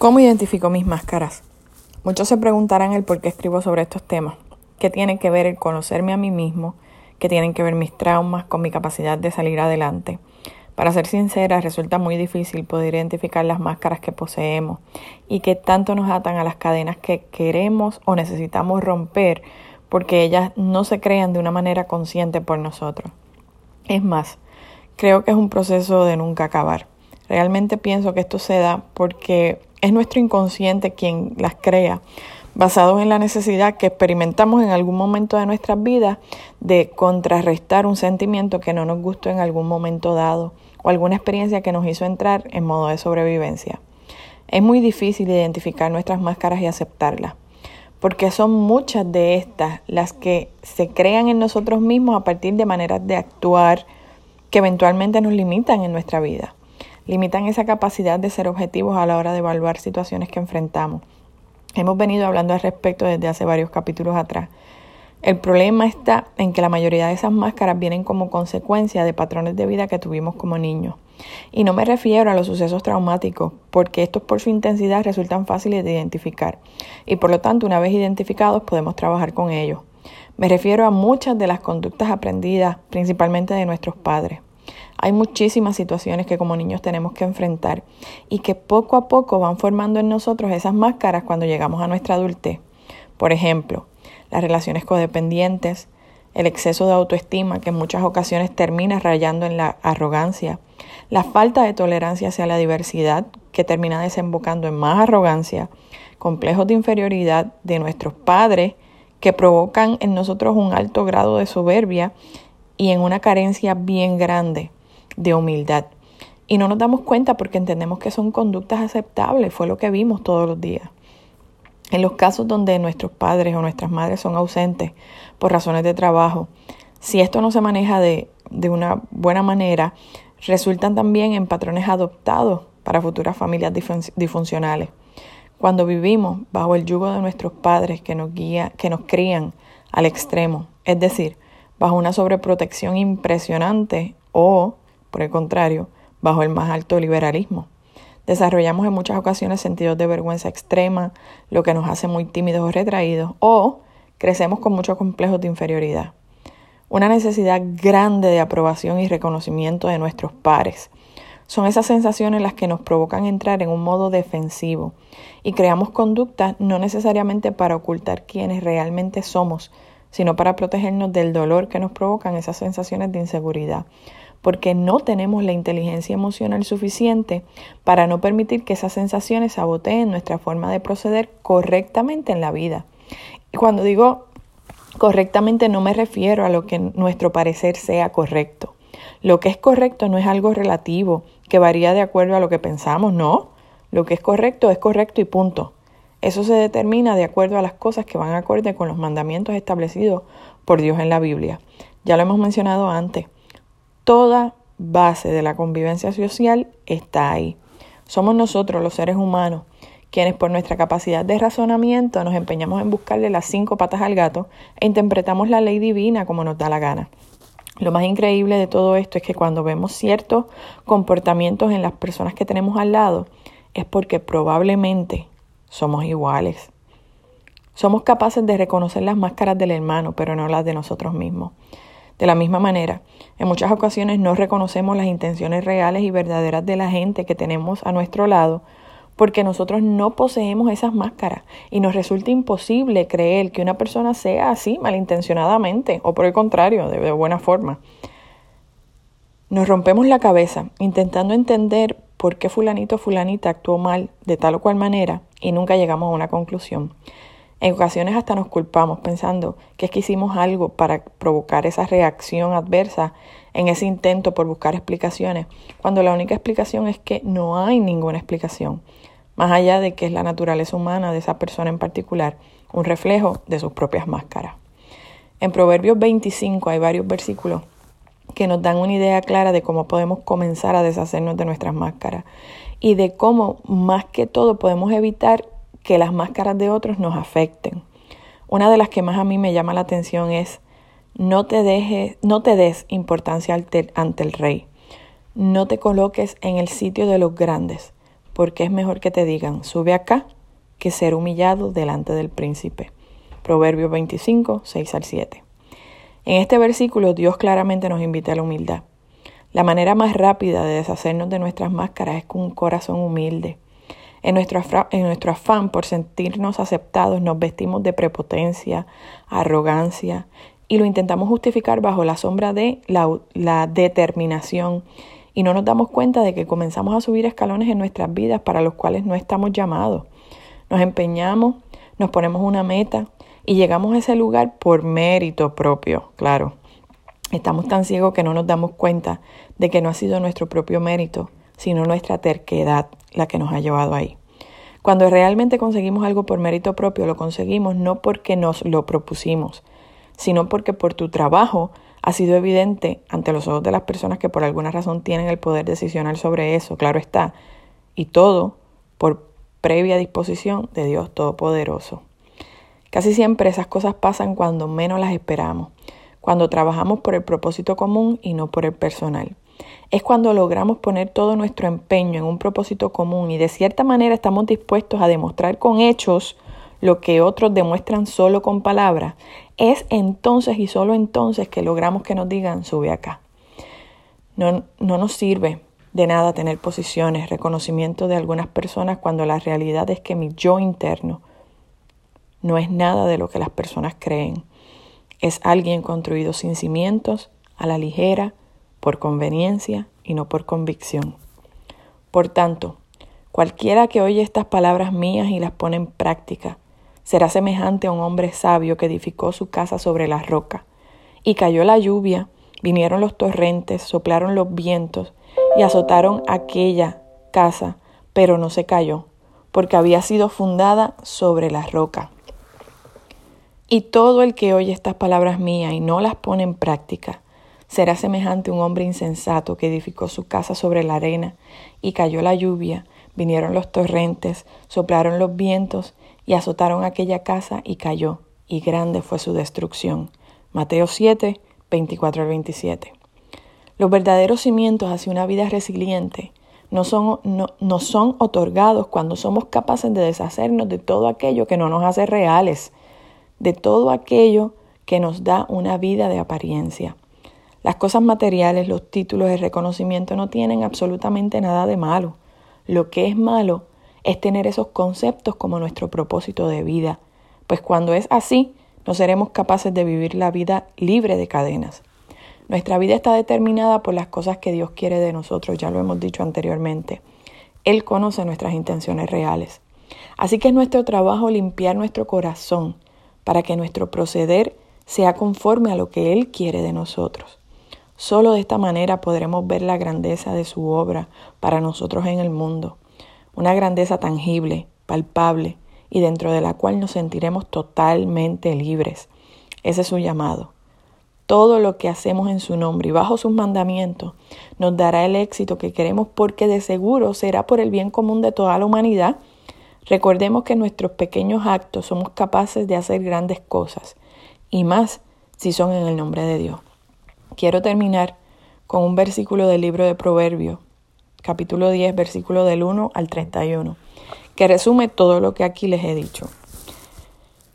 ¿Cómo identifico mis máscaras? Muchos se preguntarán el por qué escribo sobre estos temas. ¿Qué tiene que ver el conocerme a mí mismo? ¿Qué tienen que ver mis traumas con mi capacidad de salir adelante? Para ser sincera, resulta muy difícil poder identificar las máscaras que poseemos y que tanto nos atan a las cadenas que queremos o necesitamos romper porque ellas no se crean de una manera consciente por nosotros. Es más, creo que es un proceso de nunca acabar. Realmente pienso que esto se da porque es nuestro inconsciente quien las crea, basados en la necesidad que experimentamos en algún momento de nuestras vidas de contrarrestar un sentimiento que no nos gustó en algún momento dado o alguna experiencia que nos hizo entrar en modo de sobrevivencia. Es muy difícil identificar nuestras máscaras y aceptarlas, porque son muchas de estas las que se crean en nosotros mismos a partir de maneras de actuar que eventualmente nos limitan en nuestra vida limitan esa capacidad de ser objetivos a la hora de evaluar situaciones que enfrentamos. Hemos venido hablando al respecto desde hace varios capítulos atrás. El problema está en que la mayoría de esas máscaras vienen como consecuencia de patrones de vida que tuvimos como niños. Y no me refiero a los sucesos traumáticos, porque estos por su intensidad resultan fáciles de identificar. Y por lo tanto, una vez identificados, podemos trabajar con ellos. Me refiero a muchas de las conductas aprendidas, principalmente de nuestros padres. Hay muchísimas situaciones que como niños tenemos que enfrentar y que poco a poco van formando en nosotros esas máscaras cuando llegamos a nuestra adultez. Por ejemplo, las relaciones codependientes, el exceso de autoestima que en muchas ocasiones termina rayando en la arrogancia, la falta de tolerancia hacia la diversidad que termina desembocando en más arrogancia, complejos de inferioridad de nuestros padres que provocan en nosotros un alto grado de soberbia y en una carencia bien grande de humildad. Y no nos damos cuenta porque entendemos que son conductas aceptables, fue lo que vimos todos los días. En los casos donde nuestros padres o nuestras madres son ausentes por razones de trabajo, si esto no se maneja de, de una buena manera, resultan también en patrones adoptados para futuras familias disfuncionales. Cuando vivimos bajo el yugo de nuestros padres que nos guía, que nos crían al extremo, es decir, bajo una sobreprotección impresionante o por el contrario, bajo el más alto liberalismo. Desarrollamos en muchas ocasiones sentidos de vergüenza extrema, lo que nos hace muy tímidos o retraídos, o crecemos con muchos complejos de inferioridad. Una necesidad grande de aprobación y reconocimiento de nuestros pares. Son esas sensaciones las que nos provocan entrar en un modo defensivo y creamos conductas no necesariamente para ocultar quiénes realmente somos, sino para protegernos del dolor que nos provocan esas sensaciones de inseguridad porque no tenemos la inteligencia emocional suficiente para no permitir que esas sensaciones saboteen nuestra forma de proceder correctamente en la vida. Y cuando digo correctamente no me refiero a lo que nuestro parecer sea correcto. Lo que es correcto no es algo relativo que varía de acuerdo a lo que pensamos, no. Lo que es correcto es correcto y punto. Eso se determina de acuerdo a las cosas que van acorde con los mandamientos establecidos por Dios en la Biblia. Ya lo hemos mencionado antes toda base de la convivencia social está ahí. Somos nosotros, los seres humanos, quienes por nuestra capacidad de razonamiento nos empeñamos en buscarle las cinco patas al gato e interpretamos la ley divina como nos da la gana. Lo más increíble de todo esto es que cuando vemos ciertos comportamientos en las personas que tenemos al lado, es porque probablemente somos iguales. Somos capaces de reconocer las máscaras del hermano, pero no las de nosotros mismos. De la misma manera, en muchas ocasiones no reconocemos las intenciones reales y verdaderas de la gente que tenemos a nuestro lado porque nosotros no poseemos esas máscaras y nos resulta imposible creer que una persona sea así malintencionadamente o por el contrario, de, buena forma. Nos rompemos la cabeza intentando entender por qué fulanito o fulanita actuó mal de tal o cual manera y nunca llegamos a una conclusión. En ocasiones hasta nos culpamos pensando que es que hicimos algo para provocar esa reacción adversa en ese intento por buscar explicaciones, cuando la única explicación es que no hay ninguna explicación, más allá de que es la naturaleza humana de esa persona en particular, un reflejo de sus propias máscaras. En Proverbios 25 hay varios versículos que nos dan una idea clara de cómo podemos comenzar a deshacernos de nuestras máscaras y de cómo más que todo podemos evitar que las máscaras de otros nos afecten. Una de las que más a mí me llama la atención es no te dejes, no te des importancia ante el rey. No te coloques en el sitio de los grandes, porque es mejor que te digan, sube acá, que ser humillado delante del príncipe. Proverbios 25, 6 al 7. En este versículo Dios claramente nos invita a la humildad. La manera más rápida de deshacernos de nuestras máscaras es con un corazón humilde. En nuestro, afán por sentirnos aceptados nos vestimos de prepotencia, arrogancia y lo intentamos justificar bajo la sombra de la determinación y no nos damos cuenta de que comenzamos a subir escalones en nuestras vidas para los cuales no estamos llamados. Nos empeñamos, nos ponemos una meta y llegamos a ese lugar por mérito propio, claro. Estamos tan ciegos que no nos damos cuenta de que no ha sido nuestro propio mérito, sino nuestra terquedad la que nos ha llevado ahí. Cuando realmente conseguimos algo por mérito propio, lo conseguimos no porque nos lo propusimos, sino porque por tu trabajo ha sido evidente ante los ojos de las personas que por alguna razón tienen el poder decisional sobre eso, claro está, y todo por previa disposición de Dios Todopoderoso. Casi siempre esas cosas pasan cuando menos las esperamos cuando trabajamos por el propósito común y no por el personal. Es cuando logramos poner todo nuestro empeño en un propósito común y de cierta manera estamos dispuestos a demostrar con hechos lo que otros demuestran solo con palabras. Es entonces y solo entonces que logramos que nos digan sube acá. No, no nos sirve de nada tener posiciones, reconocimiento de algunas personas cuando la realidad es que mi yo interno no es nada de lo que las personas creen. Es alguien construido sin cimientos, a la ligera, por conveniencia y no por convicción. Por tanto, cualquiera que oye estas palabras mías y las pone en práctica, será semejante a un hombre sabio que edificó su casa sobre la roca. Y cayó la lluvia, vinieron los torrentes, soplaron los vientos y azotaron aquella casa, pero no se cayó, porque había sido fundada sobre la roca. Y todo el que oye estas palabras mías y no las pone en práctica, será semejante a un hombre insensato que edificó su casa sobre la arena, y cayó la lluvia, vinieron los torrentes, soplaron los vientos, y azotaron aquella casa y cayó, y grande fue su destrucción. Mateo 7, 24 al 27. Los verdaderos cimientos hacia una vida resiliente no son, no, no son otorgados cuando somos capaces de deshacernos de todo aquello que no nos hace reales de todo aquello que nos da una vida de apariencia. Las cosas materiales, los títulos, de reconocimiento no tienen absolutamente nada de malo. Lo que es malo es tener esos conceptos como nuestro propósito de vida, pues cuando es así, no seremos capaces de vivir la vida libre de cadenas. Nuestra vida está determinada por las cosas que Dios quiere de nosotros, ya lo hemos dicho anteriormente. Él conoce nuestras intenciones reales. Así que es nuestro trabajo limpiar nuestro corazón para que nuestro proceder sea conforme a lo que Él quiere de nosotros. Solo de esta manera podremos ver la grandeza de su obra para nosotros en el mundo, una grandeza tangible, palpable y dentro de la cual nos sentiremos totalmente libres. Ese es su llamado. Todo lo que hacemos en su nombre y bajo sus mandamientos nos dará el éxito que queremos porque de seguro será por el bien común de toda la humanidad Recordemos que nuestros pequeños actos somos capaces de hacer grandes cosas, y más si son en el nombre de Dios. Quiero terminar con un versículo del libro de Proverbios, capítulo 10, versículo del 1 al 31, que resume todo lo que aquí les he dicho.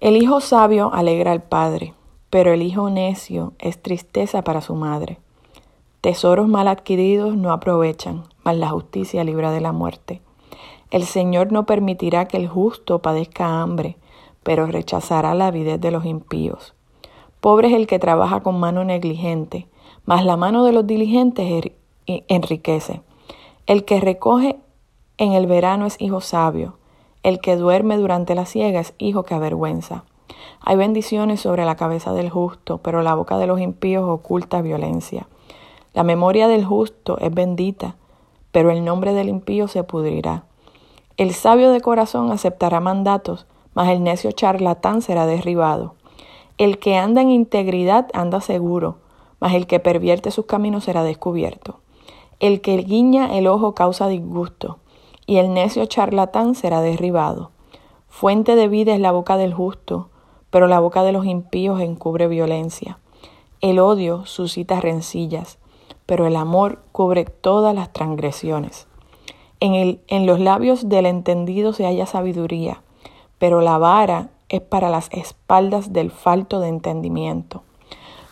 El hijo sabio alegra al padre, pero el hijo necio es tristeza para su madre. Tesoros mal adquiridos no aprovechan, mas la justicia libra de la muerte. El Señor no permitirá que el justo padezca hambre, pero rechazará la avidez de los impíos. Pobre es el que trabaja con mano negligente, mas la mano de los diligentes enriquece. El que recoge en el verano es hijo sabio, el que duerme durante la siega es hijo que avergüenza. Hay bendiciones sobre la cabeza del justo, pero la boca de los impíos oculta violencia. La memoria del justo es bendita, pero el nombre del impío se pudrirá. El sabio de corazón aceptará mandatos, mas el necio charlatán será derribado. El que anda en integridad anda seguro, mas el que pervierte sus caminos será descubierto. El que guiña el ojo causa disgusto, y el necio charlatán será derribado. Fuente de vida es la boca del justo, pero la boca de los impíos encubre violencia. El odio suscita rencillas, pero el amor cubre todas las transgresiones. En, el, en los labios del entendido se halla sabiduría, pero la vara es para las espaldas del falto de entendimiento.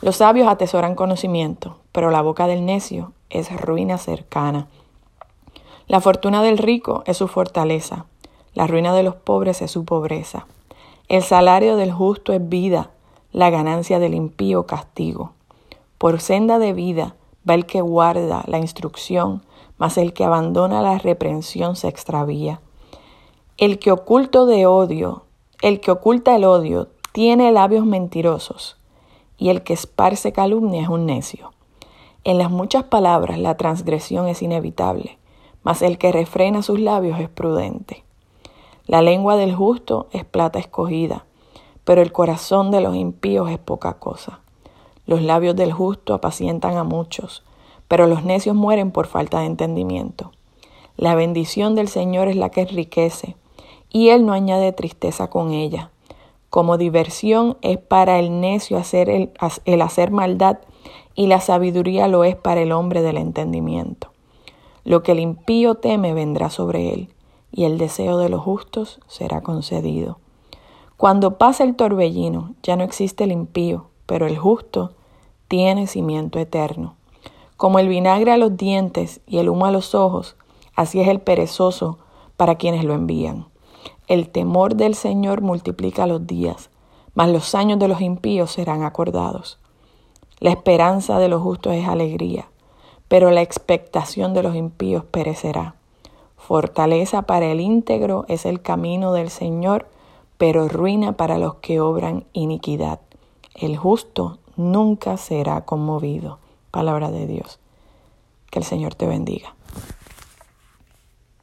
Los sabios atesoran conocimiento, pero la boca del necio es ruina cercana. La fortuna del rico es su fortaleza, la ruina de los pobres es su pobreza. El salario del justo es vida, la ganancia del impío castigo. Por senda de vida va el que guarda la instrucción, mas el que abandona la reprensión se extravía. El que oculto de odio, el que oculta el odio, tiene labios mentirosos, y el que esparce calumnia es un necio. En las muchas palabras la transgresión es inevitable, mas el que refrena sus labios es prudente. La lengua del justo es plata escogida, pero el corazón de los impíos es poca cosa. Los labios del justo apacientan a muchos, pero los necios mueren por falta de entendimiento. La bendición del Señor es la que enriquece, y Él no añade tristeza con ella. Como diversión es para el necio hacer el, el hacer maldad, y la sabiduría lo es para el hombre del entendimiento. Lo que el impío teme vendrá sobre él, y el deseo de los justos será concedido. Cuando pasa el torbellino, ya no existe el impío, pero el justo tiene cimiento eterno. Como el vinagre a los dientes y el humo a los ojos, así es el perezoso para quienes lo envían. El temor del Señor multiplica los días, mas los años de los impíos serán acordados. La esperanza de los justos es alegría, pero la expectación de los impíos perecerá. Fortaleza para el íntegro es el camino del Señor, pero ruina para los que obran iniquidad. El justo nunca será conmovido. Palabra de Dios. Que el Señor te bendiga.